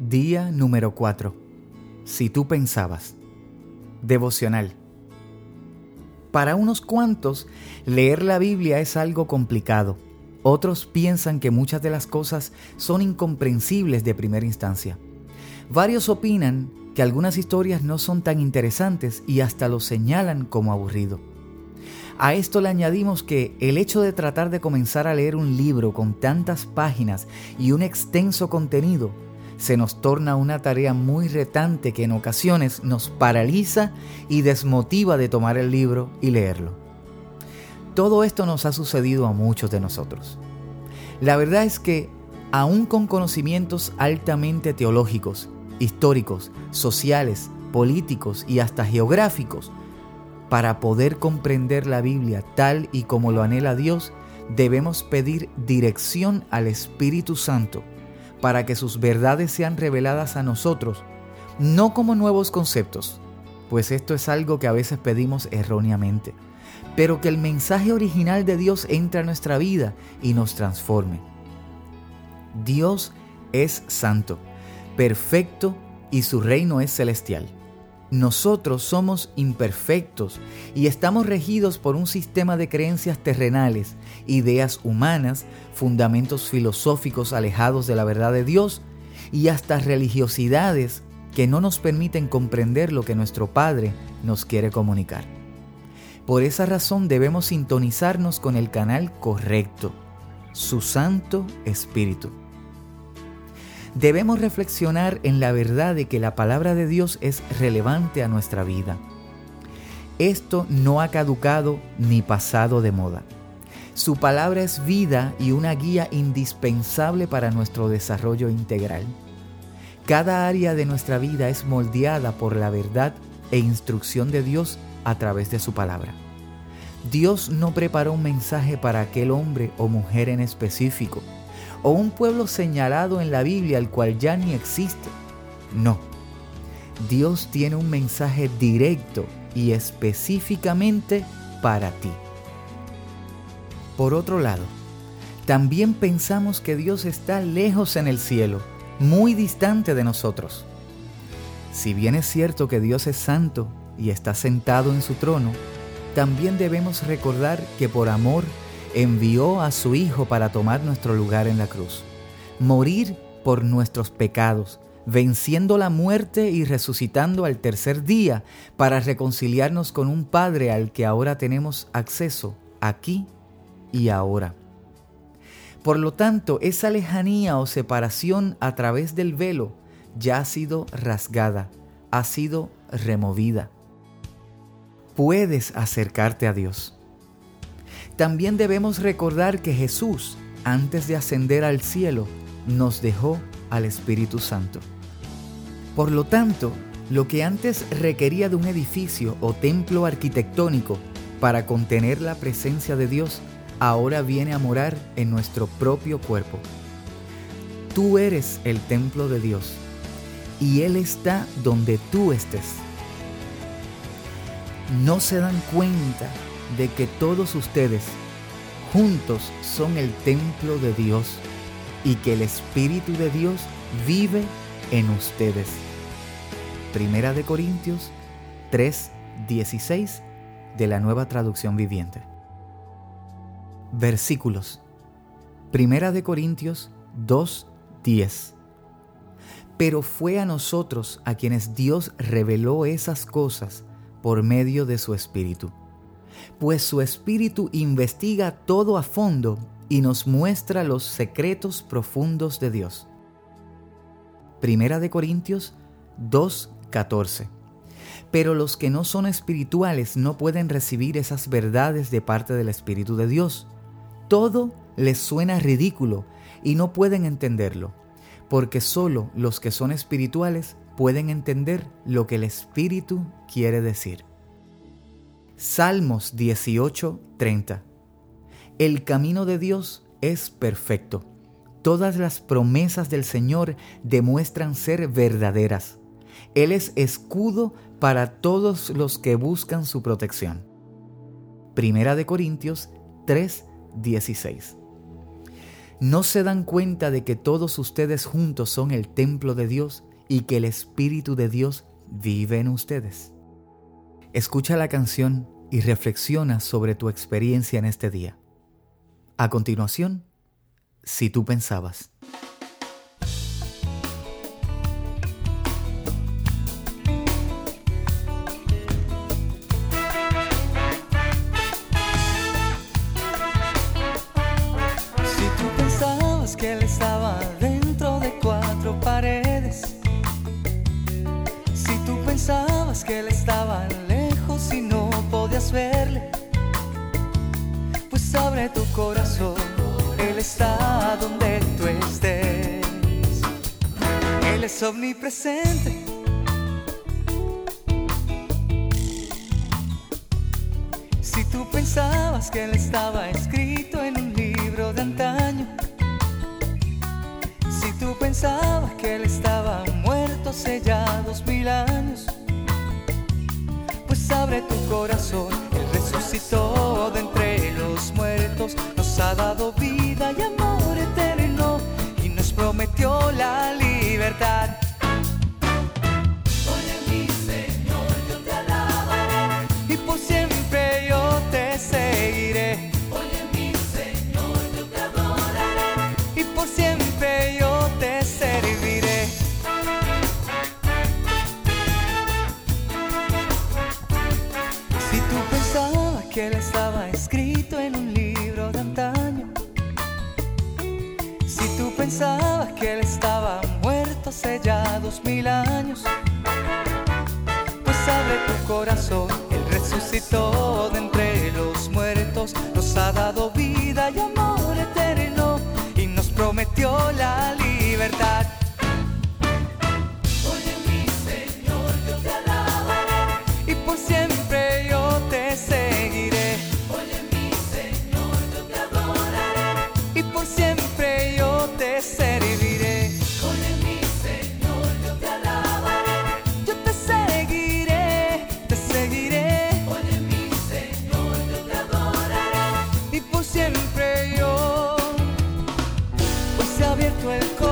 Día número 4. Si tú pensabas. Devocional. Para unos cuantos, leer la Biblia es algo complicado. Otros piensan que muchas de las cosas son incomprensibles de primera instancia. Varios opinan que algunas historias no son tan interesantes y hasta lo señalan como aburrido. A esto le añadimos que el hecho de tratar de comenzar a leer un libro con tantas páginas y un extenso contenido se nos torna una tarea muy retante que en ocasiones nos paraliza y desmotiva de tomar el libro y leerlo. Todo esto nos ha sucedido a muchos de nosotros. La verdad es que, aún con conocimientos altamente teológicos, históricos, sociales, políticos y hasta geográficos, para poder comprender la Biblia tal y como lo anhela Dios, debemos pedir dirección al Espíritu Santo para que sus verdades sean reveladas a nosotros, no como nuevos conceptos, pues esto es algo que a veces pedimos erróneamente, pero que el mensaje original de Dios entre a nuestra vida y nos transforme. Dios es santo, perfecto y su reino es celestial. Nosotros somos imperfectos y estamos regidos por un sistema de creencias terrenales, ideas humanas, fundamentos filosóficos alejados de la verdad de Dios y hasta religiosidades que no nos permiten comprender lo que nuestro Padre nos quiere comunicar. Por esa razón debemos sintonizarnos con el canal correcto, su Santo Espíritu debemos reflexionar en la verdad de que la palabra de Dios es relevante a nuestra vida. Esto no ha caducado ni pasado de moda. Su palabra es vida y una guía indispensable para nuestro desarrollo integral. Cada área de nuestra vida es moldeada por la verdad e instrucción de Dios a través de su palabra. Dios no preparó un mensaje para aquel hombre o mujer en específico o un pueblo señalado en la Biblia al cual ya ni existe. No. Dios tiene un mensaje directo y específicamente para ti. Por otro lado, también pensamos que Dios está lejos en el cielo, muy distante de nosotros. Si bien es cierto que Dios es santo y está sentado en su trono, también debemos recordar que por amor envió a su Hijo para tomar nuestro lugar en la cruz, morir por nuestros pecados, venciendo la muerte y resucitando al tercer día para reconciliarnos con un Padre al que ahora tenemos acceso aquí y ahora. Por lo tanto, esa lejanía o separación a través del velo ya ha sido rasgada, ha sido removida. Puedes acercarte a Dios también debemos recordar que Jesús, antes de ascender al cielo, nos dejó al Espíritu Santo. Por lo tanto, lo que antes requería de un edificio o templo arquitectónico para contener la presencia de Dios, ahora viene a morar en nuestro propio cuerpo. Tú eres el templo de Dios y Él está donde tú estés. No se dan cuenta de que todos ustedes juntos son el templo de Dios y que el Espíritu de Dios vive en ustedes. Primera de Corintios 3:16 de la Nueva Traducción Viviente. Versículos. Primera de Corintios 2:10. Pero fue a nosotros a quienes Dios reveló esas cosas por medio de su Espíritu pues su Espíritu investiga todo a fondo y nos muestra los secretos profundos de Dios. Primera de Corintios 2:14. Pero los que no son espirituales no pueden recibir esas verdades de parte del Espíritu de Dios. Todo les suena ridículo y no pueden entenderlo, porque solo los que son espirituales pueden entender lo que el Espíritu quiere decir. Salmos 18:30. El camino de Dios es perfecto. Todas las promesas del Señor demuestran ser verdaderas. Él es escudo para todos los que buscan su protección. Primera de Corintios 3:16. ¿No se dan cuenta de que todos ustedes juntos son el templo de Dios y que el Espíritu de Dios vive en ustedes? Escucha la canción y reflexiona sobre tu experiencia en este día. A continuación, si tú pensabas. que él estaba abre tu corazón, él está donde tú estés. Él es omnipresente. Si tú pensabas que él estaba escrito en un libro de antaño, tú pensabas que él estaba muerto hace ya dos mil años, pues abre tu corazón, resucitó de entre los muertos, nos ha dado vida y amor eterno y nos prometió la libertad. Oye mi Señor, yo te alabaré y por siempre ya dos mil años. Pues sabe tu corazón, Él resucitó de entre los muertos, nos ha dado el corazón.